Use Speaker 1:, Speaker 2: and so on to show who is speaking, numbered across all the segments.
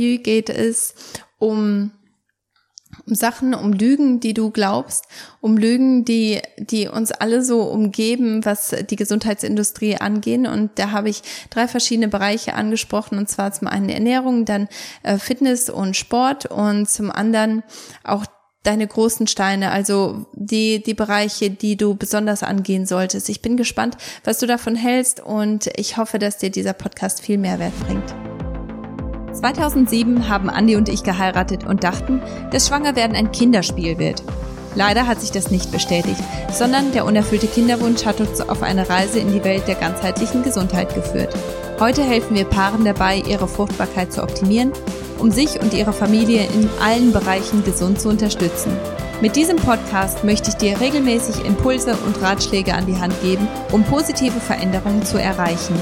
Speaker 1: Hier geht es um um Sachen, um Lügen, die du glaubst, um Lügen, die, die uns alle so umgeben, was die Gesundheitsindustrie angehen. Und da habe ich drei verschiedene Bereiche angesprochen, und zwar zum einen Ernährung, dann äh, Fitness und Sport und zum anderen auch deine großen Steine, also die, die Bereiche, die du besonders angehen solltest. Ich bin gespannt, was du davon hältst und ich hoffe, dass dir dieser Podcast viel Mehrwert bringt. 2007 haben Andi und ich geheiratet und dachten, dass Schwangerwerden ein Kinderspiel wird. Leider hat sich das nicht bestätigt, sondern der unerfüllte Kinderwunsch hat uns auf eine Reise in die Welt der ganzheitlichen Gesundheit geführt. Heute helfen wir Paaren dabei, ihre Fruchtbarkeit zu optimieren, um sich und ihre Familie in allen Bereichen gesund zu unterstützen. Mit diesem Podcast möchte ich dir regelmäßig Impulse und Ratschläge an die Hand geben, um positive Veränderungen zu erreichen.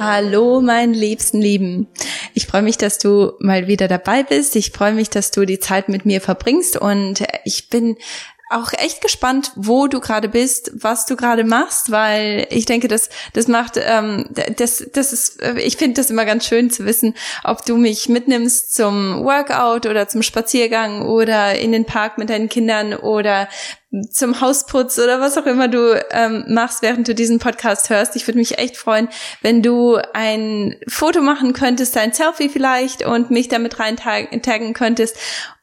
Speaker 1: Hallo, mein liebsten Lieben. Ich freue mich, dass du mal wieder dabei bist. Ich freue mich, dass du die Zeit mit mir verbringst und ich bin auch echt gespannt, wo du gerade bist, was du gerade machst, weil ich denke, das das macht ähm, das das ist ich finde das immer ganz schön zu wissen, ob du mich mitnimmst zum Workout oder zum Spaziergang oder in den Park mit deinen Kindern oder zum Hausputz oder was auch immer du ähm, machst, während du diesen Podcast hörst. Ich würde mich echt freuen, wenn du ein Foto machen könntest, ein Selfie vielleicht und mich damit rein taggen könntest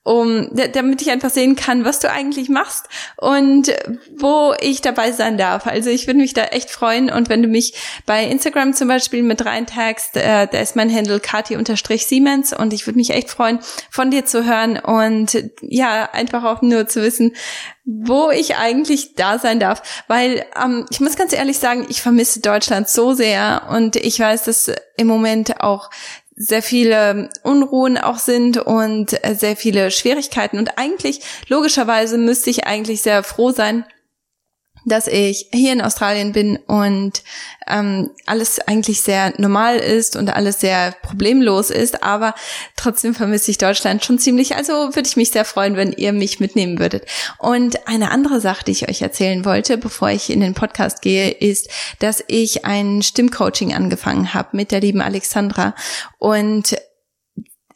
Speaker 1: um damit ich einfach sehen kann, was du eigentlich machst und wo ich dabei sein darf. Also ich würde mich da echt freuen und wenn du mich bei Instagram zum Beispiel mit reintagst, äh, da ist mein Handle kati-siemens und ich würde mich echt freuen, von dir zu hören und ja, einfach auch nur zu wissen, wo ich eigentlich da sein darf, weil ähm, ich muss ganz ehrlich sagen, ich vermisse Deutschland so sehr und ich weiß, dass im Moment auch sehr viele Unruhen auch sind und äh, sehr viele Schwierigkeiten. Und eigentlich, logischerweise, müsste ich eigentlich sehr froh sein, dass ich hier in Australien bin und ähm, alles eigentlich sehr normal ist und alles sehr problemlos ist, aber trotzdem vermisse ich Deutschland schon ziemlich. Also würde ich mich sehr freuen, wenn ihr mich mitnehmen würdet. Und eine andere Sache, die ich euch erzählen wollte, bevor ich in den Podcast gehe, ist, dass ich ein Stimmcoaching angefangen habe mit der lieben Alexandra und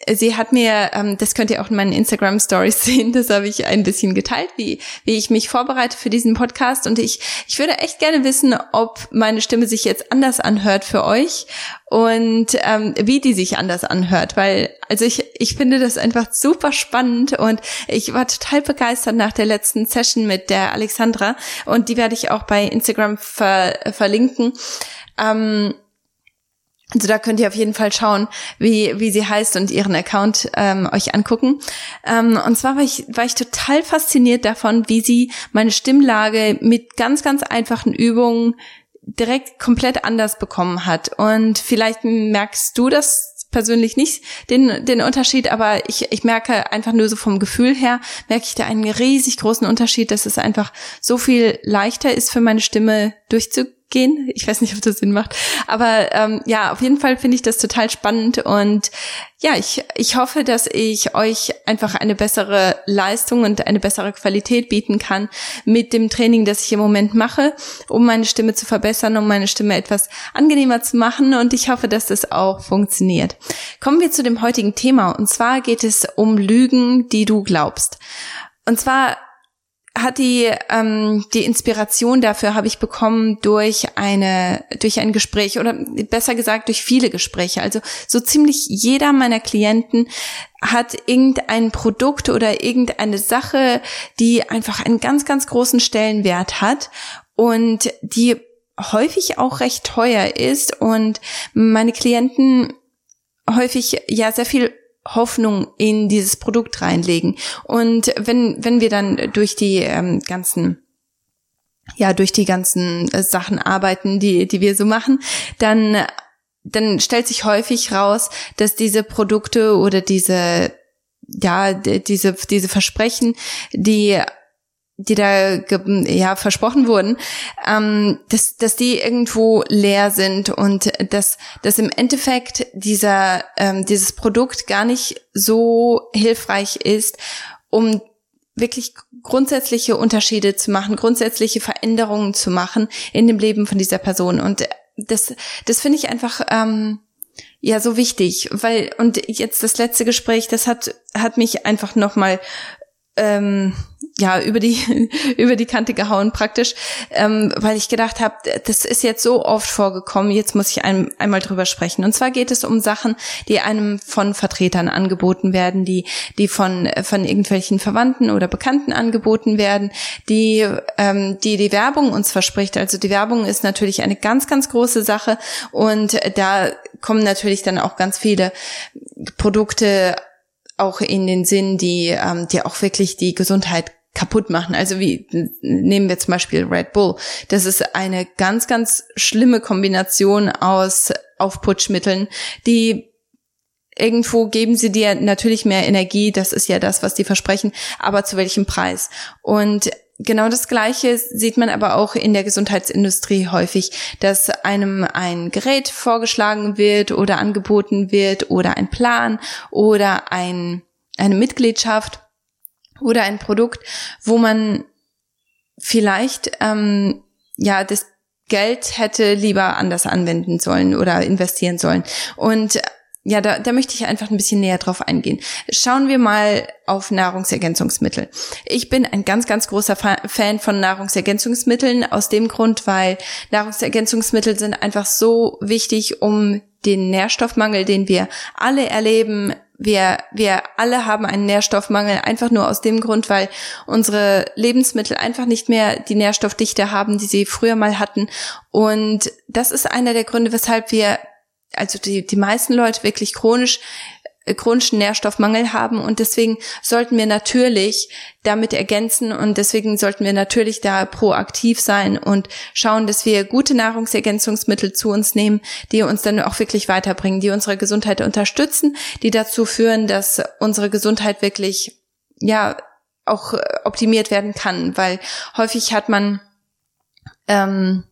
Speaker 1: sie hat mir, ähm, das könnt ihr auch in meinen Instagram Stories sehen, das habe ich ein bisschen geteilt, wie, wie ich mich vorbereite für diesen Podcast. Und ich, ich würde echt gerne wissen, ob meine Stimme sich jetzt anders anhört für euch und ähm, wie die sich anders anhört. Weil, also ich, ich finde das einfach super spannend und ich war total begeistert nach der letzten Session mit der Alexandra und die werde ich auch bei Instagram ver, verlinken. Ähm, also da könnt ihr auf jeden Fall schauen, wie, wie sie heißt und ihren Account ähm, euch angucken. Ähm, und zwar war ich, war ich total fasziniert davon, wie sie meine Stimmlage mit ganz, ganz einfachen Übungen direkt komplett anders bekommen hat. Und vielleicht merkst du das persönlich nicht, den, den Unterschied, aber ich, ich merke einfach nur so vom Gefühl her, merke ich da einen riesig großen Unterschied, dass es einfach so viel leichter ist für meine Stimme durchzugehen gehen. Ich weiß nicht, ob das Sinn macht. Aber ähm, ja, auf jeden Fall finde ich das total spannend und ja, ich, ich hoffe, dass ich euch einfach eine bessere Leistung und eine bessere Qualität bieten kann mit dem Training, das ich im Moment mache, um meine Stimme zu verbessern, um meine Stimme etwas angenehmer zu machen und ich hoffe, dass das auch funktioniert. Kommen wir zu dem heutigen Thema und zwar geht es um Lügen, die du glaubst. Und zwar hat die ähm, die Inspiration dafür habe ich bekommen durch eine durch ein Gespräch oder besser gesagt durch viele Gespräche. Also so ziemlich jeder meiner Klienten hat irgendein Produkt oder irgendeine Sache, die einfach einen ganz ganz großen Stellenwert hat und die häufig auch recht teuer ist und meine Klienten häufig ja sehr viel Hoffnung in dieses Produkt reinlegen. Und wenn, wenn wir dann durch die ähm, ganzen ja, durch die ganzen äh, Sachen arbeiten, die, die wir so machen, dann, dann stellt sich häufig raus, dass diese Produkte oder diese, ja, diese, diese Versprechen, die die da ja versprochen wurden, ähm, dass dass die irgendwo leer sind und dass dass im Endeffekt dieser ähm, dieses Produkt gar nicht so hilfreich ist, um wirklich grundsätzliche Unterschiede zu machen, grundsätzliche Veränderungen zu machen in dem Leben von dieser Person. Und das das finde ich einfach ähm, ja so wichtig, weil und jetzt das letzte Gespräch, das hat hat mich einfach noch mal ähm, ja über die über die Kante gehauen praktisch, ähm, weil ich gedacht habe, das ist jetzt so oft vorgekommen, jetzt muss ich ein, einmal drüber sprechen. Und zwar geht es um Sachen, die einem von Vertretern angeboten werden, die die von von irgendwelchen Verwandten oder Bekannten angeboten werden, die ähm, die die Werbung uns verspricht. Also die Werbung ist natürlich eine ganz ganz große Sache und da kommen natürlich dann auch ganz viele Produkte auch in den Sinn, die, ähm, die auch wirklich die Gesundheit kaputt machen. Also wie nehmen wir zum Beispiel Red Bull. Das ist eine ganz, ganz schlimme Kombination aus Aufputschmitteln, die irgendwo geben sie dir natürlich mehr Energie, das ist ja das, was die versprechen, aber zu welchem Preis? Und Genau das Gleiche sieht man aber auch in der Gesundheitsindustrie häufig, dass einem ein Gerät vorgeschlagen wird oder angeboten wird oder ein Plan oder ein, eine Mitgliedschaft oder ein Produkt, wo man vielleicht ähm, ja das Geld hätte lieber anders anwenden sollen oder investieren sollen. Und ja, da, da möchte ich einfach ein bisschen näher drauf eingehen. Schauen wir mal auf Nahrungsergänzungsmittel. Ich bin ein ganz, ganz großer Fan von Nahrungsergänzungsmitteln aus dem Grund, weil Nahrungsergänzungsmittel sind einfach so wichtig, um den Nährstoffmangel, den wir alle erleben, wir, wir alle haben einen Nährstoffmangel, einfach nur aus dem Grund, weil unsere Lebensmittel einfach nicht mehr die Nährstoffdichte haben, die sie früher mal hatten. Und das ist einer der Gründe, weshalb wir also die, die meisten Leute wirklich chronisch chronischen Nährstoffmangel haben. Und deswegen sollten wir natürlich damit ergänzen und deswegen sollten wir natürlich da proaktiv sein und schauen, dass wir gute Nahrungsergänzungsmittel zu uns nehmen, die uns dann auch wirklich weiterbringen, die unsere Gesundheit unterstützen, die dazu führen, dass unsere Gesundheit wirklich ja auch äh, optimiert werden kann, weil häufig hat man ähm,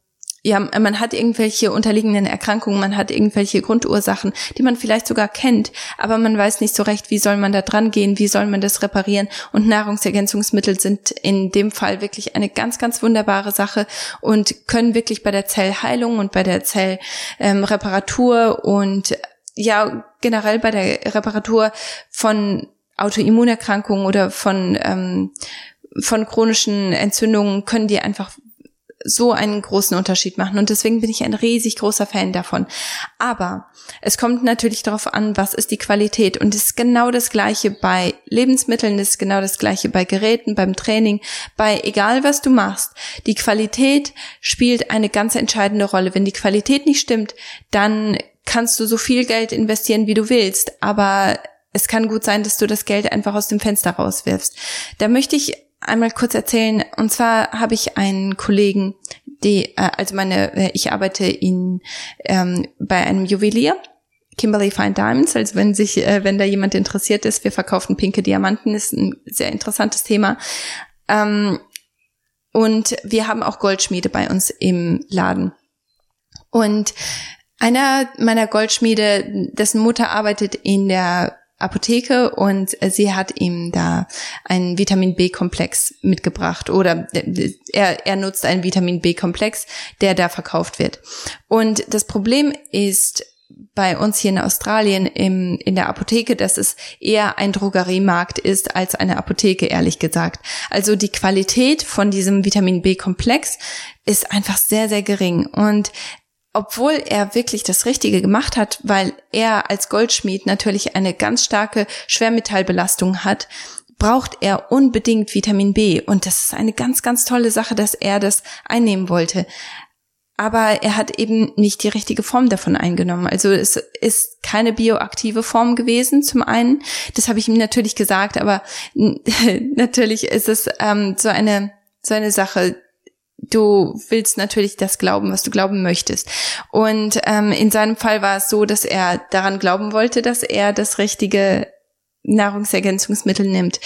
Speaker 1: ja, man hat irgendwelche unterliegenden Erkrankungen, man hat irgendwelche Grundursachen, die man vielleicht sogar kennt, aber man weiß nicht so recht, wie soll man da dran gehen, wie soll man das reparieren. Und Nahrungsergänzungsmittel sind in dem Fall wirklich eine ganz, ganz wunderbare Sache und können wirklich bei der Zellheilung und bei der Zellreparatur ähm, und ja, generell bei der Reparatur von Autoimmunerkrankungen oder von ähm, von chronischen Entzündungen können die einfach so einen großen Unterschied machen. Und deswegen bin ich ein riesig großer Fan davon. Aber es kommt natürlich darauf an, was ist die Qualität. Und es ist genau das Gleiche bei Lebensmitteln, es ist genau das Gleiche bei Geräten, beim Training, bei egal was du machst. Die Qualität spielt eine ganz entscheidende Rolle. Wenn die Qualität nicht stimmt, dann kannst du so viel Geld investieren, wie du willst. Aber es kann gut sein, dass du das Geld einfach aus dem Fenster rauswirfst. Da möchte ich einmal kurz erzählen. Und zwar habe ich einen Kollegen, die, äh, also meine, äh, ich arbeite in ähm, bei einem Juwelier. Kimberly Fine Diamonds, also wenn sich, äh, wenn da jemand interessiert ist, wir verkaufen pinke Diamanten, ist ein sehr interessantes Thema. Ähm, und wir haben auch Goldschmiede bei uns im Laden. Und einer meiner Goldschmiede, dessen Mutter arbeitet in der Apotheke und äh, sie hat ihm da einen Vitamin B-Komplex mitgebracht oder äh, er, er nutzt einen Vitamin B-Komplex, der da verkauft wird. Und das Problem ist bei uns hier in Australien im, in der Apotheke, dass es eher ein Drogeriemarkt ist als eine Apotheke, ehrlich gesagt. Also die Qualität von diesem Vitamin B-Komplex ist einfach sehr, sehr gering. Und obwohl er wirklich das Richtige gemacht hat, weil er als Goldschmied natürlich eine ganz starke Schwermetallbelastung hat, braucht er unbedingt Vitamin B. Und das ist eine ganz, ganz tolle Sache, dass er das einnehmen wollte. Aber er hat eben nicht die richtige Form davon eingenommen. Also es ist keine bioaktive Form gewesen, zum einen. Das habe ich ihm natürlich gesagt, aber natürlich ist es ähm, so eine so eine Sache, du willst natürlich das glauben, was du glauben möchtest. Und ähm, in seinem Fall war es so, dass er daran glauben wollte, dass er das richtige Nahrungsergänzungsmittel nimmt.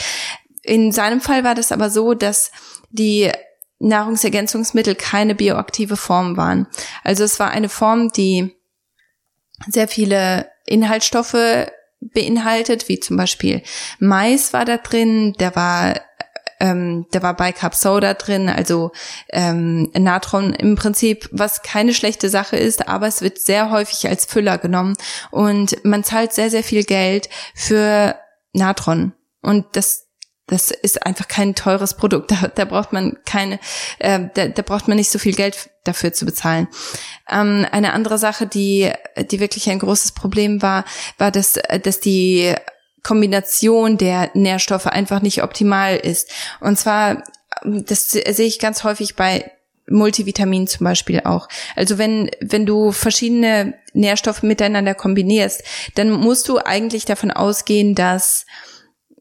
Speaker 1: In seinem Fall war das aber so, dass die Nahrungsergänzungsmittel keine bioaktive Form waren. Also es war eine Form, die sehr viele Inhaltsstoffe beinhaltet, wie zum Beispiel Mais war da drin, der war ähm, da war Bicarb Soda drin, also ähm, Natron im Prinzip, was keine schlechte Sache ist, aber es wird sehr häufig als Füller genommen und man zahlt sehr, sehr viel Geld für Natron. Und das das ist einfach kein teures Produkt. Da, da braucht man keine, äh, da, da braucht man nicht so viel Geld dafür zu bezahlen. Ähm, eine andere Sache, die, die wirklich ein großes Problem war, war, dass, dass die Kombination der Nährstoffe einfach nicht optimal ist. Und zwar, das sehe ich ganz häufig bei Multivitamin zum Beispiel auch. Also wenn, wenn du verschiedene Nährstoffe miteinander kombinierst, dann musst du eigentlich davon ausgehen, dass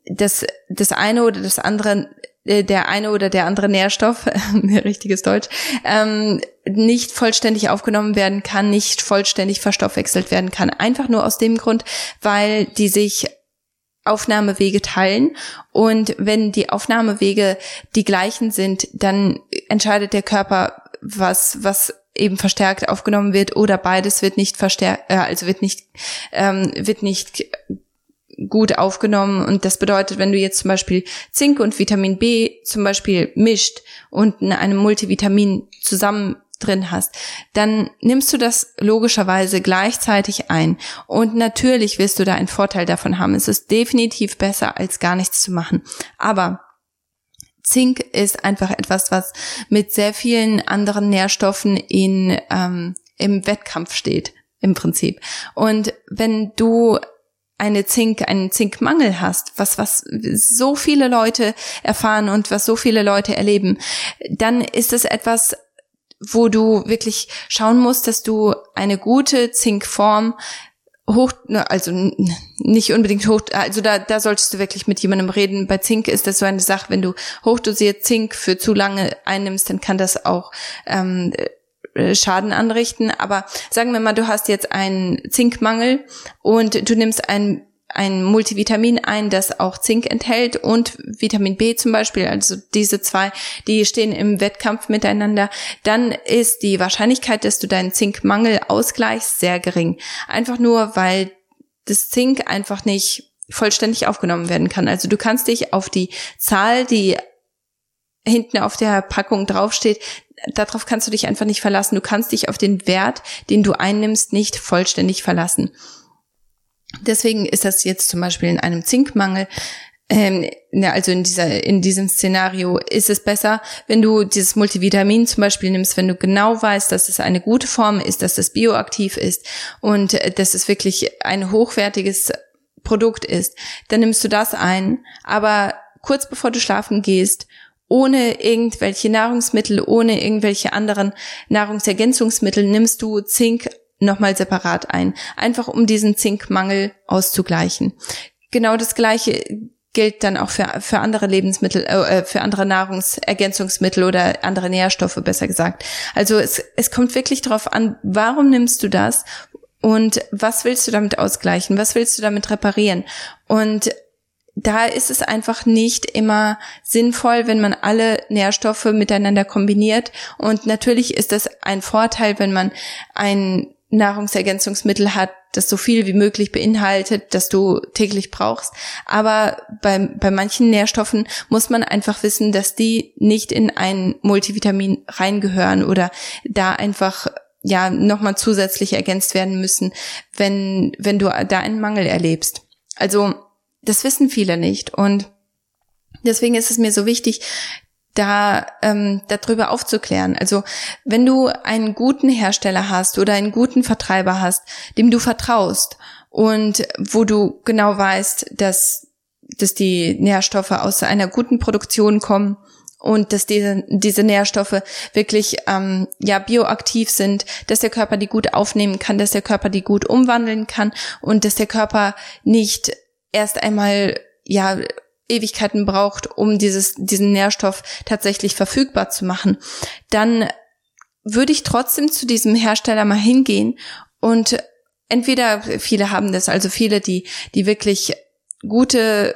Speaker 1: das, das eine oder das andere äh, der eine oder der andere Nährstoff, richtiges Deutsch, ähm, nicht vollständig aufgenommen werden kann, nicht vollständig verstoffwechselt werden kann. Einfach nur aus dem Grund, weil die sich Aufnahmewege teilen und wenn die Aufnahmewege die gleichen sind, dann entscheidet der Körper, was was eben verstärkt aufgenommen wird oder beides wird nicht verstärkt, äh, also wird nicht ähm, wird nicht gut aufgenommen. Und das bedeutet, wenn du jetzt zum Beispiel Zink und Vitamin B zum Beispiel mischt und in einem Multivitamin zusammen drin hast, dann nimmst du das logischerweise gleichzeitig ein. Und natürlich wirst du da einen Vorteil davon haben. Es ist definitiv besser, als gar nichts zu machen. Aber Zink ist einfach etwas, was mit sehr vielen anderen Nährstoffen in, ähm, im Wettkampf steht im Prinzip. Und wenn du eine Zink, einen Zinkmangel hast, was, was so viele Leute erfahren und was so viele Leute erleben, dann ist es etwas, wo du wirklich schauen musst, dass du eine gute Zinkform hoch, also nicht unbedingt hoch, also da, da solltest du wirklich mit jemandem reden. Bei Zink ist das so eine Sache, wenn du hochdosiert Zink für zu lange einnimmst, dann kann das auch ähm, äh, Schaden anrichten. Aber sagen wir mal, du hast jetzt einen Zinkmangel und du nimmst ein ein Multivitamin ein, das auch Zink enthält und Vitamin B zum Beispiel, also diese zwei, die stehen im Wettkampf miteinander, dann ist die Wahrscheinlichkeit, dass du deinen Zinkmangel ausgleichst, sehr gering. Einfach nur, weil das Zink einfach nicht vollständig aufgenommen werden kann. Also du kannst dich auf die Zahl, die hinten auf der Packung draufsteht, darauf kannst du dich einfach nicht verlassen. Du kannst dich auf den Wert, den du einnimmst, nicht vollständig verlassen. Deswegen ist das jetzt zum Beispiel in einem Zinkmangel. Ähm, also in dieser, in diesem Szenario ist es besser, wenn du dieses Multivitamin zum Beispiel nimmst, wenn du genau weißt, dass es eine gute Form ist, dass es bioaktiv ist und äh, dass es wirklich ein hochwertiges Produkt ist, dann nimmst du das ein, aber kurz bevor du schlafen gehst ohne irgendwelche Nahrungsmittel, ohne irgendwelche anderen Nahrungsergänzungsmittel nimmst du Zink nochmal separat ein, einfach um diesen Zinkmangel auszugleichen. Genau das gleiche gilt dann auch für, für andere Lebensmittel, äh, für andere Nahrungsergänzungsmittel oder andere Nährstoffe, besser gesagt. Also es, es kommt wirklich darauf an, warum nimmst du das und was willst du damit ausgleichen, was willst du damit reparieren? Und da ist es einfach nicht immer sinnvoll, wenn man alle Nährstoffe miteinander kombiniert. Und natürlich ist es ein Vorteil, wenn man ein Nahrungsergänzungsmittel hat, das so viel wie möglich beinhaltet, das du täglich brauchst. Aber bei, bei manchen Nährstoffen muss man einfach wissen, dass die nicht in ein Multivitamin reingehören oder da einfach ja nochmal zusätzlich ergänzt werden müssen, wenn, wenn du da einen Mangel erlebst. Also das wissen viele nicht und deswegen ist es mir so wichtig, da ähm, darüber aufzuklären. Also wenn du einen guten Hersteller hast oder einen guten Vertreiber hast, dem du vertraust und wo du genau weißt, dass dass die Nährstoffe aus einer guten Produktion kommen und dass diese, diese Nährstoffe wirklich ähm, ja bioaktiv sind, dass der Körper die gut aufnehmen kann, dass der Körper die gut umwandeln kann und dass der Körper nicht erst einmal ja Ewigkeiten braucht, um dieses, diesen Nährstoff tatsächlich verfügbar zu machen, dann würde ich trotzdem zu diesem Hersteller mal hingehen und entweder viele haben das, also viele, die, die wirklich gute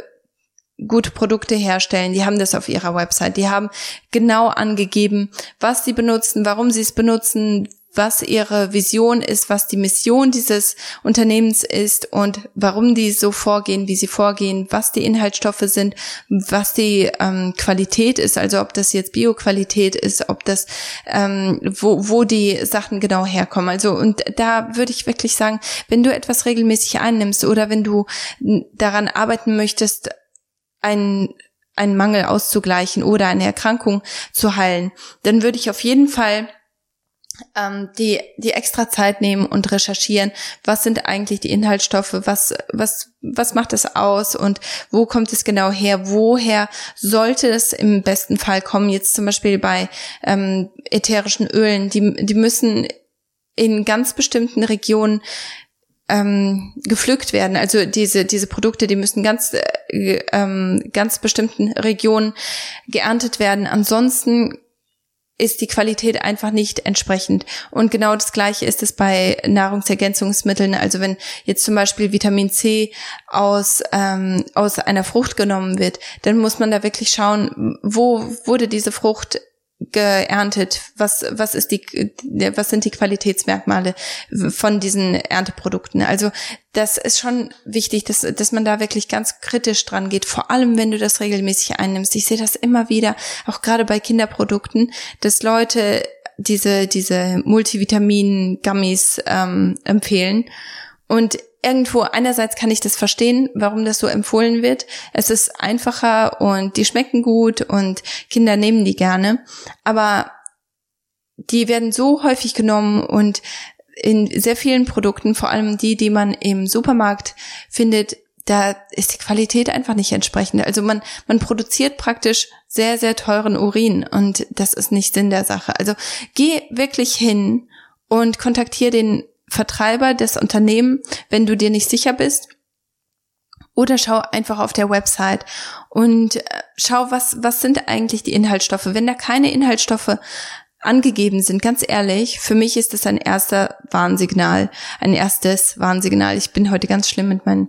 Speaker 1: gute Produkte herstellen, die haben das auf ihrer Website, die haben genau angegeben, was sie benutzen, warum sie es benutzen, was ihre Vision ist, was die Mission dieses Unternehmens ist und warum die so vorgehen, wie sie vorgehen, was die Inhaltsstoffe sind, was die ähm, Qualität ist, also ob das jetzt Bioqualität ist, ob das ähm, wo, wo die Sachen genau herkommen. Also und da würde ich wirklich sagen, wenn du etwas regelmäßig einnimmst oder wenn du daran arbeiten möchtest, ein einen Mangel auszugleichen oder eine Erkrankung zu heilen, dann würde ich auf jeden Fall ähm, die, die extra Zeit nehmen und recherchieren, was sind eigentlich die Inhaltsstoffe, was, was, was macht es aus und wo kommt es genau her, woher sollte es im besten Fall kommen, jetzt zum Beispiel bei ähm, ätherischen Ölen, die, die müssen in ganz bestimmten Regionen ähm, gepflückt werden. Also diese diese Produkte, die müssen ganz äh, ähm, ganz bestimmten Regionen geerntet werden. Ansonsten ist die Qualität einfach nicht entsprechend. Und genau das Gleiche ist es bei Nahrungsergänzungsmitteln. Also wenn jetzt zum Beispiel Vitamin C aus, ähm, aus einer Frucht genommen wird, dann muss man da wirklich schauen, wo wurde diese Frucht geerntet? Was, was ist die, was sind die Qualitätsmerkmale von diesen Ernteprodukten? Also, das ist schon wichtig, dass, dass man da wirklich ganz kritisch dran geht. Vor allem, wenn du das regelmäßig einnimmst. Ich sehe das immer wieder, auch gerade bei Kinderprodukten, dass Leute diese, diese Multivitamin-Gummies ähm, empfehlen. Und irgendwo einerseits kann ich das verstehen, warum das so empfohlen wird. Es ist einfacher und die schmecken gut und Kinder nehmen die gerne. Aber die werden so häufig genommen und in sehr vielen Produkten, vor allem die, die man im Supermarkt findet, da ist die Qualität einfach nicht entsprechend. Also man, man produziert praktisch sehr, sehr teuren Urin und das ist nicht Sinn der Sache. Also geh wirklich hin und kontaktiere den Vertreiber des Unternehmens, wenn du dir nicht sicher bist. Oder schau einfach auf der Website und äh, schau, was, was sind eigentlich die Inhaltsstoffe. Wenn da keine Inhaltsstoffe angegeben sind, ganz ehrlich, für mich ist das ein erster Warnsignal, ein erstes Warnsignal. Ich bin heute ganz schlimm mit meinen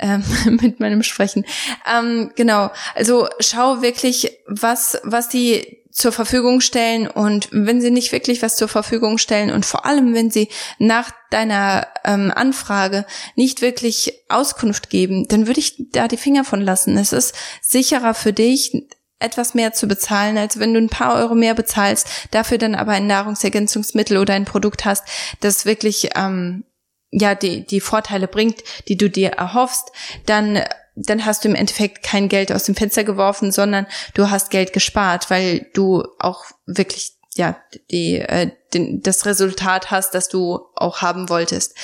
Speaker 1: ähm, mit meinem Sprechen. Ähm, genau, also schau wirklich, was was die zur Verfügung stellen und wenn sie nicht wirklich was zur Verfügung stellen und vor allem, wenn sie nach deiner ähm, Anfrage nicht wirklich Auskunft geben, dann würde ich da die Finger von lassen. Es ist sicherer für dich, etwas mehr zu bezahlen, als wenn du ein paar Euro mehr bezahlst, dafür dann aber ein Nahrungsergänzungsmittel oder ein Produkt hast, das wirklich ähm, ja die die Vorteile bringt, die du dir erhoffst, dann dann hast du im Endeffekt kein Geld aus dem Fenster geworfen, sondern du hast Geld gespart, weil du auch wirklich ja die äh, den, das Resultat hast, das du auch haben wolltest.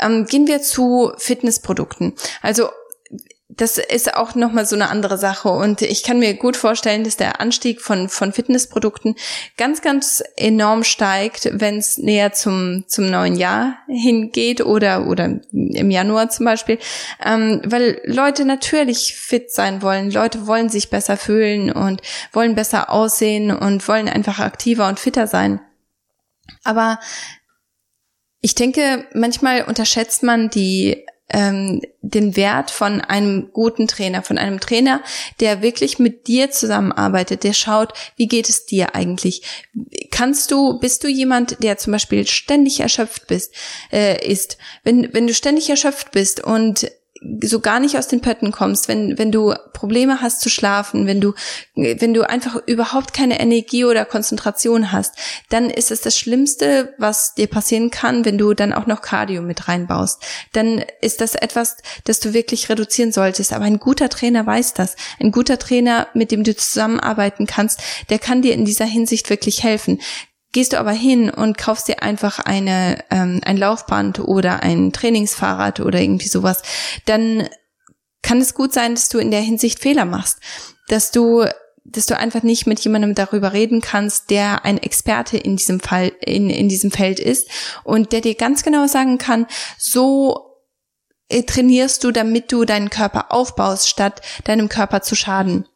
Speaker 1: Ähm, gehen wir zu Fitnessprodukten. Also das ist auch nochmal so eine andere Sache. Und ich kann mir gut vorstellen, dass der Anstieg von, von Fitnessprodukten ganz, ganz enorm steigt, wenn es näher zum, zum neuen Jahr hingeht oder, oder im Januar zum Beispiel. Ähm, weil Leute natürlich fit sein wollen. Leute wollen sich besser fühlen und wollen besser aussehen und wollen einfach aktiver und fitter sein. Aber ich denke, manchmal unterschätzt man die ähm, den Wert von einem guten Trainer, von einem Trainer, der wirklich mit dir zusammenarbeitet, der schaut, wie geht es dir eigentlich? Kannst du, bist du jemand, der zum Beispiel ständig erschöpft bist, äh, ist? Wenn, wenn du ständig erschöpft bist und so gar nicht aus den Pötten kommst, wenn, wenn du Probleme hast zu schlafen, wenn du, wenn du einfach überhaupt keine Energie oder Konzentration hast, dann ist es das Schlimmste, was dir passieren kann, wenn du dann auch noch Cardio mit reinbaust. Dann ist das etwas, das du wirklich reduzieren solltest. Aber ein guter Trainer weiß das. Ein guter Trainer, mit dem du zusammenarbeiten kannst, der kann dir in dieser Hinsicht wirklich helfen. Gehst du aber hin und kaufst dir einfach eine, ähm, ein Laufband oder ein Trainingsfahrrad oder irgendwie sowas, dann kann es gut sein, dass du in der Hinsicht Fehler machst, dass du dass du einfach nicht mit jemandem darüber reden kannst, der ein Experte in diesem Fall, in, in diesem Feld ist und der dir ganz genau sagen kann, so äh, trainierst du, damit du deinen Körper aufbaust, statt deinem Körper zu schaden.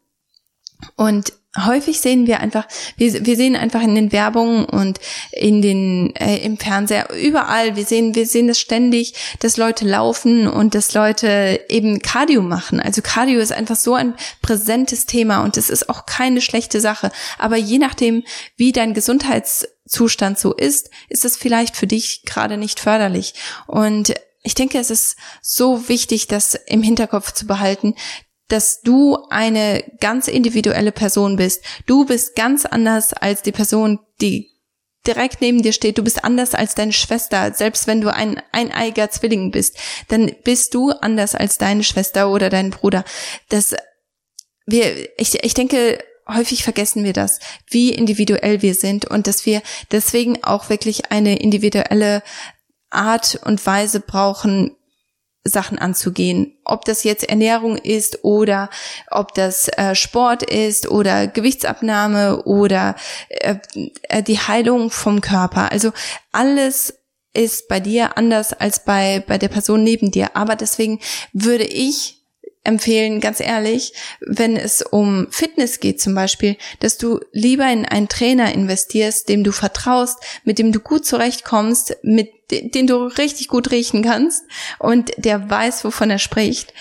Speaker 1: Und häufig sehen wir einfach, wir, wir sehen einfach in den Werbungen und in den äh, im Fernseher überall, wir sehen, wir sehen das ständig, dass Leute laufen und dass Leute eben Cardio machen. Also Cardio ist einfach so ein präsentes Thema und es ist auch keine schlechte Sache. Aber je nachdem, wie dein Gesundheits Zustand so ist, ist es vielleicht für dich gerade nicht förderlich. Und ich denke, es ist so wichtig, das im Hinterkopf zu behalten, dass du eine ganz individuelle Person bist. Du bist ganz anders als die Person, die direkt neben dir steht. Du bist anders als deine Schwester. Selbst wenn du ein eineiger Zwilling bist, dann bist du anders als deine Schwester oder dein Bruder. Das, wir, ich, ich denke, häufig vergessen wir das, wie individuell wir sind und dass wir deswegen auch wirklich eine individuelle Art und Weise brauchen, Sachen anzugehen. Ob das jetzt Ernährung ist oder ob das äh, Sport ist oder Gewichtsabnahme oder äh, äh die Heilung vom Körper. Also alles ist bei dir anders als bei, bei der Person neben dir. Aber deswegen würde ich empfehlen, ganz ehrlich, wenn es um Fitness geht zum Beispiel, dass du lieber in einen Trainer investierst, dem du vertraust, mit dem du gut zurechtkommst, mit den du richtig gut riechen kannst und der weiß, wovon er spricht.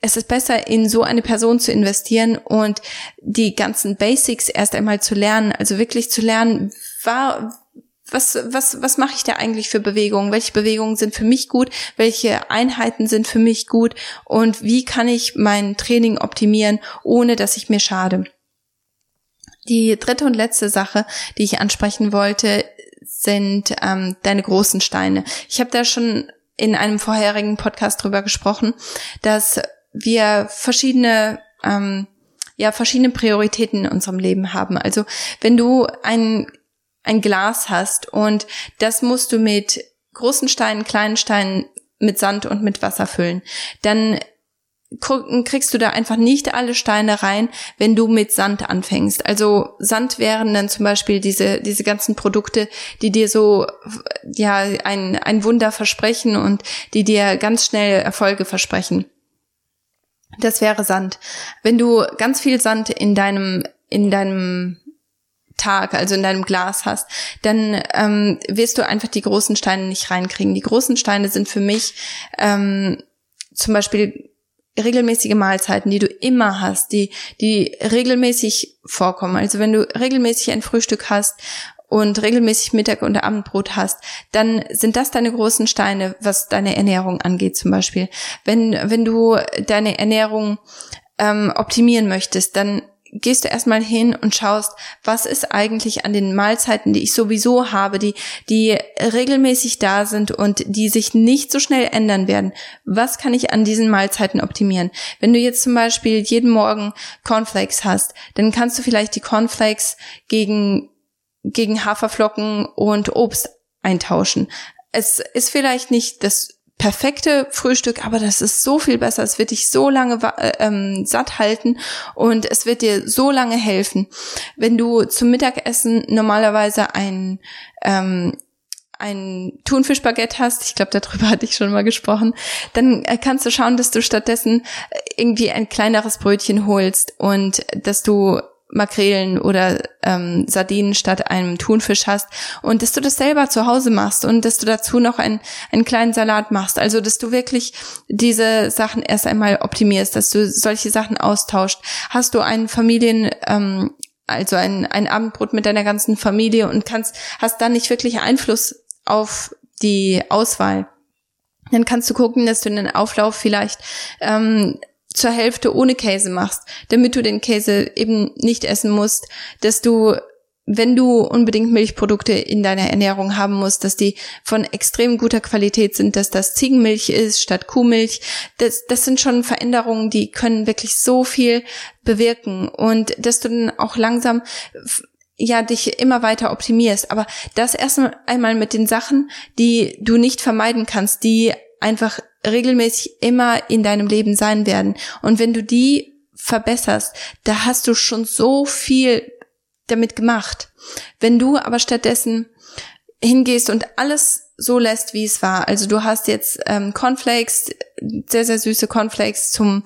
Speaker 1: Es ist besser, in so eine Person zu investieren und die ganzen Basics erst einmal zu lernen, also wirklich zu lernen, war, was, was, was mache ich da eigentlich für Bewegungen? Welche Bewegungen sind für mich gut? Welche Einheiten sind für mich gut? Und wie kann ich mein Training optimieren, ohne dass ich mir schade? Die dritte und letzte Sache, die ich ansprechen wollte, sind ähm, deine großen Steine. Ich habe da schon in einem vorherigen Podcast drüber gesprochen, dass wir verschiedene ähm, ja verschiedene Prioritäten in unserem Leben haben. Also wenn du ein ein Glas hast und das musst du mit großen Steinen, kleinen Steinen, mit Sand und mit Wasser füllen, dann kriegst du da einfach nicht alle Steine rein, wenn du mit Sand anfängst. Also Sand wären dann zum Beispiel diese, diese ganzen Produkte, die dir so, ja, ein, ein Wunder versprechen und die dir ganz schnell Erfolge versprechen. Das wäre Sand. Wenn du ganz viel Sand in deinem, in deinem Tag, also in deinem Glas hast, dann ähm, wirst du einfach die großen Steine nicht reinkriegen. Die großen Steine sind für mich ähm, zum Beispiel regelmäßige Mahlzeiten, die du immer hast, die, die regelmäßig vorkommen. Also wenn du regelmäßig ein Frühstück hast und regelmäßig Mittag- und Abendbrot hast, dann sind das deine großen Steine, was deine Ernährung angeht zum Beispiel. Wenn, wenn du deine Ernährung ähm, optimieren möchtest, dann gehst du erstmal hin und schaust, was ist eigentlich an den Mahlzeiten, die ich sowieso habe, die, die regelmäßig da sind und die sich nicht so schnell ändern werden. Was kann ich an diesen Mahlzeiten optimieren? Wenn du jetzt zum Beispiel jeden Morgen Cornflakes hast, dann kannst du vielleicht die Cornflakes gegen, gegen Haferflocken und Obst eintauschen. Es ist vielleicht nicht das perfekte Frühstück, aber das ist so viel besser. Es wird dich so lange äh, ähm, satt halten und es wird dir so lange helfen. Wenn du zum Mittagessen normalerweise ein ähm, ein Thunfischbaguette hast, ich glaube, darüber hatte ich schon mal gesprochen, dann äh, kannst du schauen, dass du stattdessen äh, irgendwie ein kleineres Brötchen holst und dass du Makrelen oder ähm, Sardinen statt einem Thunfisch hast und dass du das selber zu Hause machst und dass du dazu noch einen, einen kleinen Salat machst. Also dass du wirklich diese Sachen erst einmal optimierst, dass du solche Sachen austauscht. Hast du einen Familien, ähm, also ein, ein Abendbrot mit deiner ganzen Familie und kannst, hast dann nicht wirklich Einfluss auf die Auswahl. Dann kannst du gucken, dass du in den Auflauf vielleicht ähm, zur Hälfte ohne Käse machst, damit du den Käse eben nicht essen musst, dass du wenn du unbedingt Milchprodukte in deiner Ernährung haben musst, dass die von extrem guter Qualität sind, dass das Ziegenmilch ist statt Kuhmilch, das, das sind schon Veränderungen, die können wirklich so viel bewirken und dass du dann auch langsam ja dich immer weiter optimierst. Aber das erst einmal mit den Sachen, die du nicht vermeiden kannst, die einfach regelmäßig immer in deinem Leben sein werden. Und wenn du die verbesserst, da hast du schon so viel damit gemacht. Wenn du aber stattdessen hingehst und alles so lässt, wie es war. Also du hast jetzt ähm, Cornflakes, sehr, sehr süße Cornflakes zum,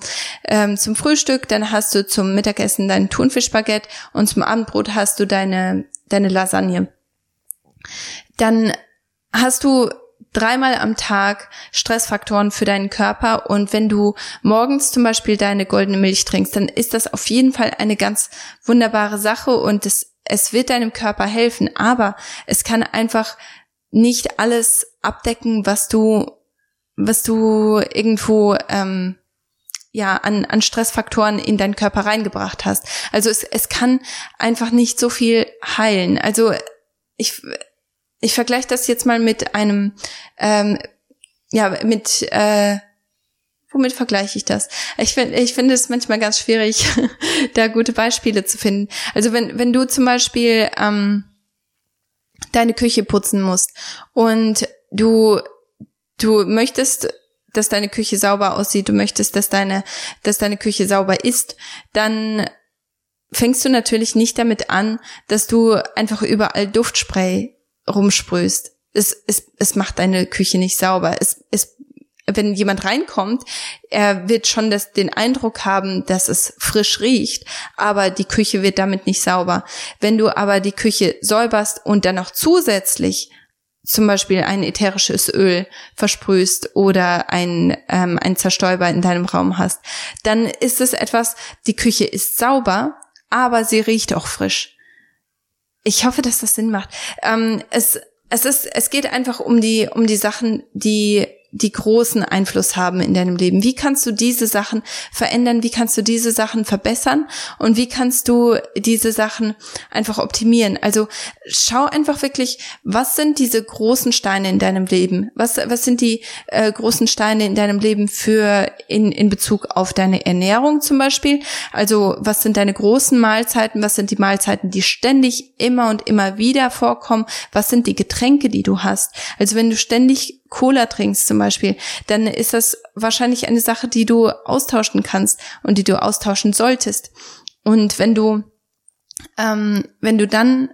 Speaker 1: ähm, zum Frühstück, dann hast du zum Mittagessen dein Thunfischbaguette und zum Abendbrot hast du deine, deine Lasagne. Dann hast du dreimal am Tag Stressfaktoren für deinen Körper und wenn du morgens zum Beispiel deine goldene Milch trinkst, dann ist das auf jeden Fall eine ganz wunderbare Sache und es es wird deinem Körper helfen, aber es kann einfach nicht alles abdecken, was du, was du irgendwo ähm, ja an, an Stressfaktoren in deinen Körper reingebracht hast. Also es, es kann einfach nicht so viel heilen. Also ich, ich vergleiche das jetzt mal mit einem, ähm, ja, mit, äh, womit vergleiche ich das? Ich finde ich finde es manchmal ganz schwierig, da gute Beispiele zu finden. Also wenn, wenn du zum Beispiel ähm, deine Küche putzen musst und du, du möchtest dass deine Küche sauber aussieht, du möchtest, dass deine, dass deine Küche sauber ist, dann fängst du natürlich nicht damit an, dass du einfach überall Duftspray rumsprühst. Es, es, es macht deine Küche nicht sauber. Es, es, wenn jemand reinkommt, er wird schon das, den Eindruck haben, dass es frisch riecht, aber die Küche wird damit nicht sauber. Wenn du aber die Küche säuberst und dann noch zusätzlich zum Beispiel ein ätherisches Öl versprühst oder ein, ähm, ein Zerstäuber in deinem Raum hast, dann ist es etwas, die Küche ist sauber, aber sie riecht auch frisch. Ich hoffe, dass das Sinn macht. Ähm, es, es ist, es geht einfach um die, um die Sachen, die die großen Einfluss haben in deinem Leben. Wie kannst du diese Sachen verändern? Wie kannst du diese Sachen verbessern? Und wie kannst du diese Sachen einfach optimieren? Also schau einfach wirklich, was sind diese großen Steine in deinem Leben? Was, was sind die äh, großen Steine in deinem Leben für in, in Bezug auf deine Ernährung zum Beispiel? Also was sind deine großen Mahlzeiten? Was sind die Mahlzeiten, die ständig immer und immer wieder vorkommen? Was sind die Getränke, die du hast? Also wenn du ständig Cola trinkst zum Beispiel, dann ist das wahrscheinlich eine Sache, die du austauschen kannst und die du austauschen solltest. Und wenn du, ähm, wenn du dann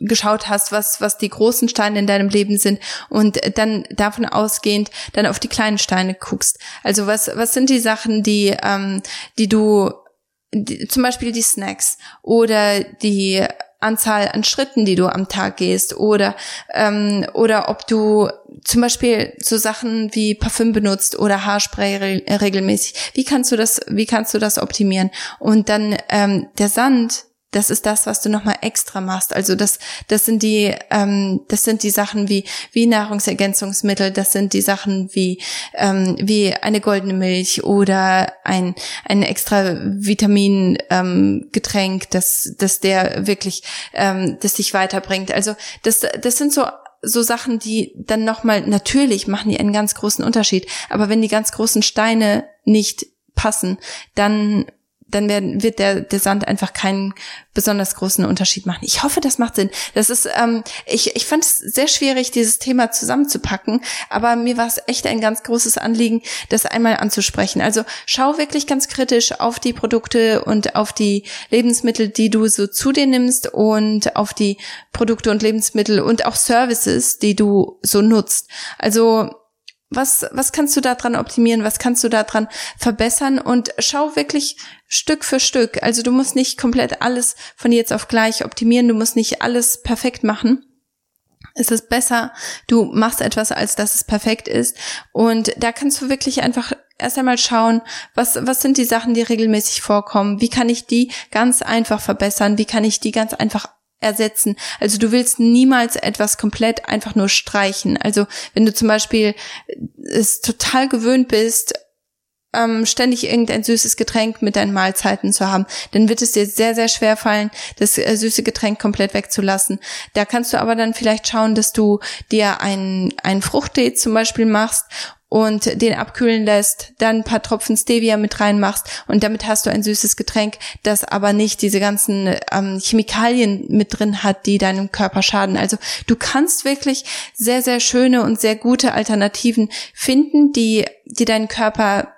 Speaker 1: geschaut hast, was, was die großen Steine in deinem Leben sind und dann davon ausgehend dann auf die kleinen Steine guckst. Also was, was sind die Sachen, die, ähm, die du, die, zum Beispiel die Snacks oder die Anzahl an Schritten, die du am Tag gehst oder ähm, oder ob du zum Beispiel so Sachen wie Parfüm benutzt oder Haarspray re regelmäßig. Wie kannst du das? Wie kannst du das optimieren? Und dann ähm, der Sand das ist das, was du nochmal extra machst. Also das, das sind die, ähm, das sind die Sachen wie wie Nahrungsergänzungsmittel, das sind die Sachen wie ähm, wie eine goldene Milch oder ein ein extra Vitamingetränk, ähm, das das der wirklich, ähm, das dich weiterbringt. Also das das sind so so Sachen, die dann nochmal, natürlich machen die einen ganz großen Unterschied. Aber wenn die ganz großen Steine nicht passen, dann dann werden, wird der, der Sand einfach keinen besonders großen Unterschied machen. Ich hoffe, das macht Sinn. Das ist, ähm, ich, ich fand es sehr schwierig, dieses Thema zusammenzupacken, aber mir war es echt ein ganz großes Anliegen, das einmal anzusprechen. Also schau wirklich ganz kritisch auf die Produkte und auf die Lebensmittel, die du so zu dir nimmst und auf die Produkte und Lebensmittel und auch Services, die du so nutzt. Also was, was kannst du daran optimieren? Was kannst du daran verbessern? Und schau wirklich Stück für Stück. Also du musst nicht komplett alles von jetzt auf gleich optimieren. Du musst nicht alles perfekt machen. Es ist besser, du machst etwas, als dass es perfekt ist. Und da kannst du wirklich einfach erst einmal schauen, was, was sind die Sachen, die regelmäßig vorkommen? Wie kann ich die ganz einfach verbessern? Wie kann ich die ganz einfach ersetzen. Also du willst niemals etwas komplett einfach nur streichen. Also wenn du zum Beispiel es total gewöhnt bist, ähm, ständig irgendein süßes Getränk mit deinen Mahlzeiten zu haben, dann wird es dir sehr, sehr schwer fallen, das äh, süße Getränk komplett wegzulassen. Da kannst du aber dann vielleicht schauen, dass du dir einen, einen Fruchttee zum Beispiel machst und den abkühlen lässt, dann ein paar Tropfen Stevia mit reinmachst und damit hast du ein süßes Getränk, das aber nicht diese ganzen ähm, Chemikalien mit drin hat, die deinem Körper schaden. Also du kannst wirklich sehr, sehr schöne und sehr gute Alternativen finden, die, die deinen Körper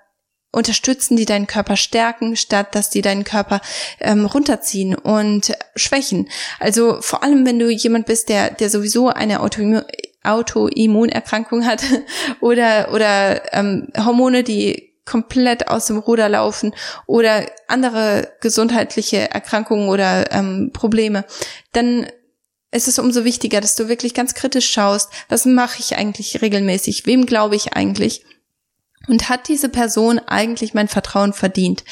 Speaker 1: unterstützen, die deinen Körper stärken, statt dass die deinen Körper ähm, runterziehen und schwächen. Also vor allem, wenn du jemand bist, der, der sowieso eine Autoimmun Autoimmunerkrankung hat oder oder ähm, Hormone, die komplett aus dem Ruder laufen oder andere gesundheitliche Erkrankungen oder ähm, Probleme, dann ist es umso wichtiger, dass du wirklich ganz kritisch schaust, was mache ich eigentlich regelmäßig, wem glaube ich eigentlich und hat diese Person eigentlich mein Vertrauen verdient?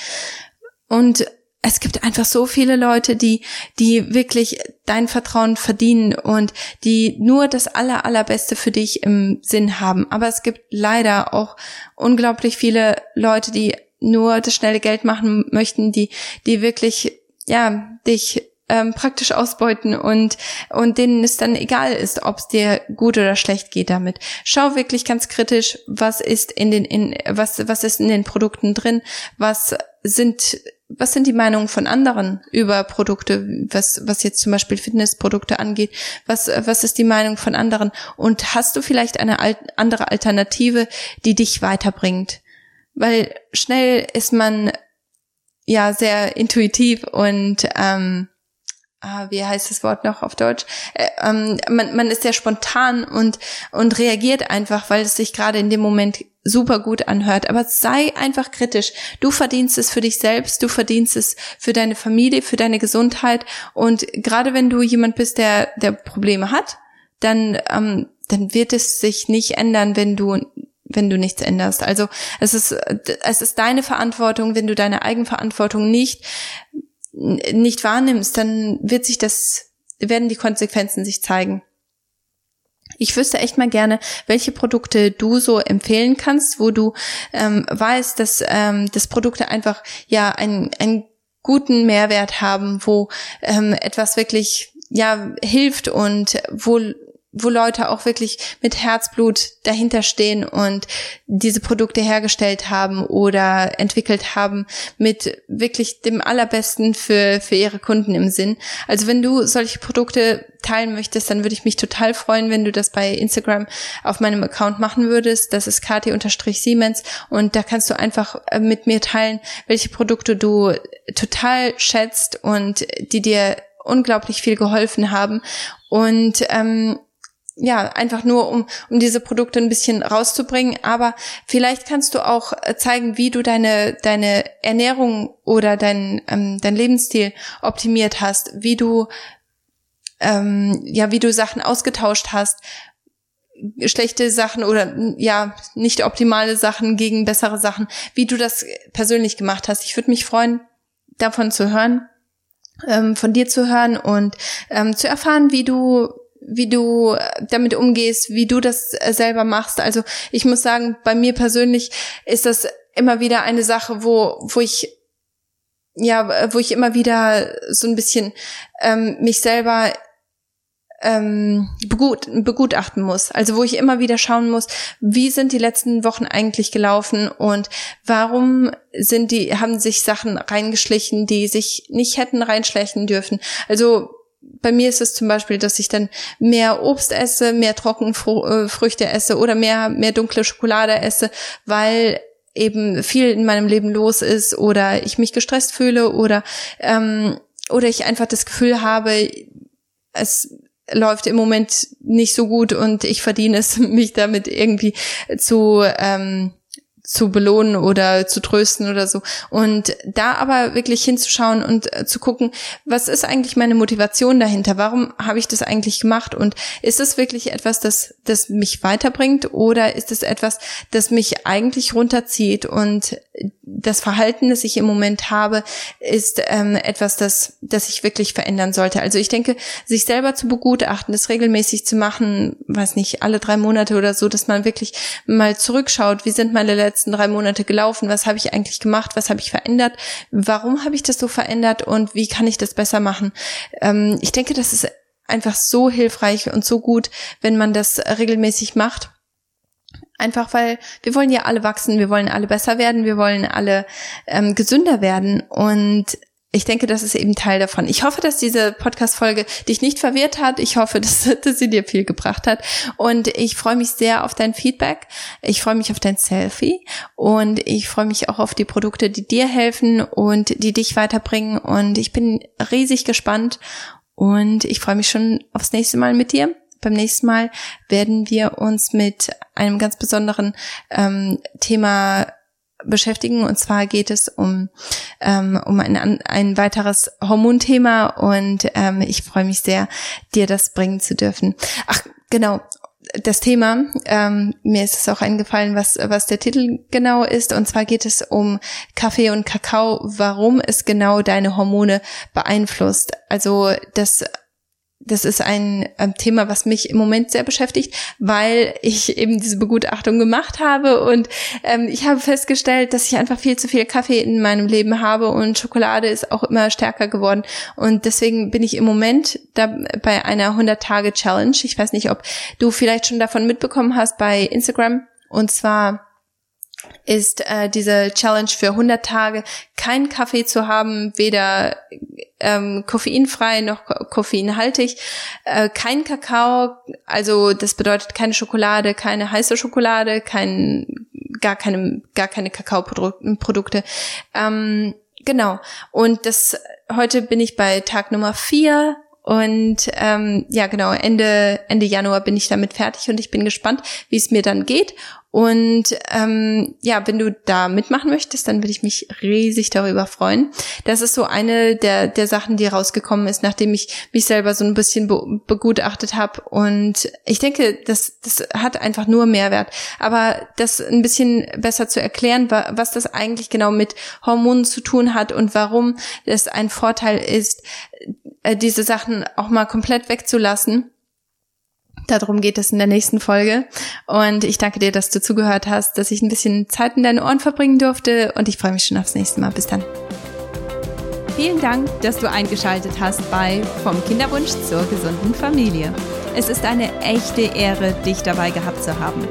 Speaker 1: Und es gibt einfach so viele Leute, die, die wirklich dein Vertrauen verdienen und die nur das aller, allerbeste für dich im Sinn haben. Aber es gibt leider auch unglaublich viele Leute, die nur das schnelle Geld machen möchten, die, die wirklich, ja, dich ähm, praktisch ausbeuten und, und denen es dann egal ist, ob es dir gut oder schlecht geht damit. Schau wirklich ganz kritisch, was ist in den, in, was, was ist in den Produkten drin, was sind was sind die Meinungen von anderen über Produkte, was, was jetzt zum Beispiel Fitnessprodukte angeht? Was, was ist die Meinung von anderen? Und hast du vielleicht eine andere Alternative, die dich weiterbringt? Weil schnell ist man ja sehr intuitiv und ähm, ah, wie heißt das Wort noch auf Deutsch? Äh, ähm, man, man ist sehr spontan und, und reagiert einfach, weil es sich gerade in dem Moment super gut anhört. Aber sei einfach kritisch. Du verdienst es für dich selbst, du verdienst es für deine Familie, für deine Gesundheit. Und gerade wenn du jemand bist, der, der Probleme hat, dann, ähm, dann wird es sich nicht ändern, wenn du wenn du nichts änderst. Also es ist, es ist deine Verantwortung, wenn du deine Eigenverantwortung nicht nicht wahrnimmst, dann wird sich das, werden die Konsequenzen sich zeigen. Ich wüsste echt mal gerne, welche Produkte du so empfehlen kannst, wo du ähm, weißt, dass, ähm, dass Produkte einfach ja einen, einen guten Mehrwert haben, wo ähm, etwas wirklich ja hilft und wo wo Leute auch wirklich mit Herzblut dahinter stehen und diese Produkte hergestellt haben oder entwickelt haben mit wirklich dem allerbesten für, für ihre Kunden im Sinn. Also wenn du solche Produkte teilen möchtest, dann würde ich mich total freuen, wenn du das bei Instagram auf meinem Account machen würdest. Das ist kt-siemens und da kannst du einfach äh, mit mir teilen, welche Produkte du total schätzt und die dir unglaublich viel geholfen haben. Und ähm, ja, einfach nur um, um diese Produkte ein bisschen rauszubringen. Aber vielleicht kannst du auch äh, zeigen, wie du deine, deine Ernährung oder dein, ähm, dein Lebensstil optimiert hast, wie du, ähm, ja, wie du Sachen ausgetauscht hast, schlechte Sachen oder ja, nicht optimale Sachen gegen bessere Sachen, wie du das persönlich gemacht hast. Ich würde mich freuen, davon zu hören, ähm, von dir zu hören und ähm, zu erfahren, wie du wie du damit umgehst, wie du das äh, selber machst. Also ich muss sagen, bei mir persönlich ist das immer wieder eine Sache, wo, wo ich ja, wo ich immer wieder so ein bisschen ähm, mich selber ähm, begut, begutachten muss. Also wo ich immer wieder schauen muss, wie sind die letzten Wochen eigentlich gelaufen und warum sind die, haben sich Sachen reingeschlichen, die sich nicht hätten reinschleichen dürfen. Also bei mir ist es zum Beispiel, dass ich dann mehr Obst esse, mehr Trockenfrüchte äh, esse oder mehr, mehr dunkle Schokolade esse, weil eben viel in meinem Leben los ist oder ich mich gestresst fühle oder, ähm, oder ich einfach das Gefühl habe, es läuft im Moment nicht so gut und ich verdiene es, mich damit irgendwie zu, ähm, zu belohnen oder zu trösten oder so. Und da aber wirklich hinzuschauen und äh, zu gucken, was ist eigentlich meine Motivation dahinter? Warum habe ich das eigentlich gemacht? Und ist es wirklich etwas, das, das mich weiterbringt oder ist es etwas, das mich eigentlich runterzieht? Und das Verhalten, das ich im Moment habe, ist ähm, etwas, das, das ich wirklich verändern sollte. Also ich denke, sich selber zu begutachten, das regelmäßig zu machen, weiß nicht, alle drei Monate oder so, dass man wirklich mal zurückschaut, wie sind meine letzten letzten drei Monate gelaufen? Was habe ich eigentlich gemacht? Was habe ich verändert? Warum habe ich das so verändert und wie kann ich das besser machen? Ähm, ich denke, das ist einfach so hilfreich und so gut, wenn man das regelmäßig macht. Einfach weil wir wollen ja alle wachsen, wir wollen alle besser werden, wir wollen alle ähm, gesünder werden. Und ich denke, das ist eben Teil davon. Ich hoffe, dass diese Podcast-Folge dich nicht verwirrt hat. Ich hoffe, dass, dass sie dir viel gebracht hat. Und ich freue mich sehr auf dein Feedback. Ich freue mich auf dein Selfie. Und ich freue mich auch auf die Produkte, die dir helfen und die dich weiterbringen. Und ich bin riesig gespannt. Und ich freue mich schon aufs nächste Mal mit dir. Beim nächsten Mal werden wir uns mit einem ganz besonderen ähm, Thema beschäftigen. Und zwar geht es um, ähm, um ein, ein weiteres Hormonthema und ähm, ich freue mich sehr, dir das bringen zu dürfen. Ach, genau.
Speaker 2: das Thema. Ähm, mir ist es auch eingefallen, was, was der Titel genau ist. Und zwar geht es um Kaffee und Kakao, warum es genau deine Hormone beeinflusst. Also das das ist ein ähm, Thema, was mich im Moment sehr beschäftigt, weil ich eben diese Begutachtung gemacht habe und ähm, ich habe festgestellt, dass ich einfach viel zu viel Kaffee in meinem Leben habe und Schokolade ist auch immer stärker geworden und deswegen bin ich im Moment da bei einer 100-Tage-Challenge. Ich weiß nicht, ob du vielleicht schon davon mitbekommen hast bei Instagram und zwar ist äh, diese Challenge für 100 Tage kein Kaffee zu haben, weder ähm, koffeinfrei noch koffeinhaltig, äh, kein Kakao, also das bedeutet keine Schokolade, keine heiße Schokolade, kein gar keine gar keine Kakaoprodukte. Ähm, genau. Und das heute bin ich bei Tag Nummer vier und ähm, ja, genau, Ende, Ende Januar bin ich damit fertig und ich bin gespannt, wie es mir dann geht. Und ähm, ja, wenn du da mitmachen möchtest, dann würde ich mich riesig darüber freuen. Das ist so eine der, der Sachen, die rausgekommen ist, nachdem ich mich selber so ein bisschen be begutachtet habe. Und ich denke, das, das hat einfach nur Mehrwert. Aber das ein bisschen besser zu erklären, was das eigentlich genau mit Hormonen zu tun hat und warum es ein Vorteil ist, äh, diese Sachen auch mal komplett wegzulassen Darum geht es in der nächsten Folge. Und ich danke dir, dass du zugehört hast, dass ich ein bisschen Zeit in deinen Ohren verbringen durfte. Und ich freue mich schon aufs nächste Mal. Bis dann.
Speaker 1: Vielen Dank, dass du eingeschaltet hast bei Vom Kinderwunsch zur gesunden Familie. Es ist eine echte Ehre, dich dabei gehabt zu haben.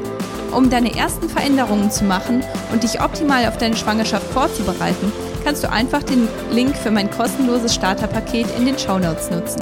Speaker 1: Um deine ersten Veränderungen zu machen und dich optimal auf deine Schwangerschaft vorzubereiten, kannst du einfach den Link für mein kostenloses Starterpaket in den Show Notes nutzen.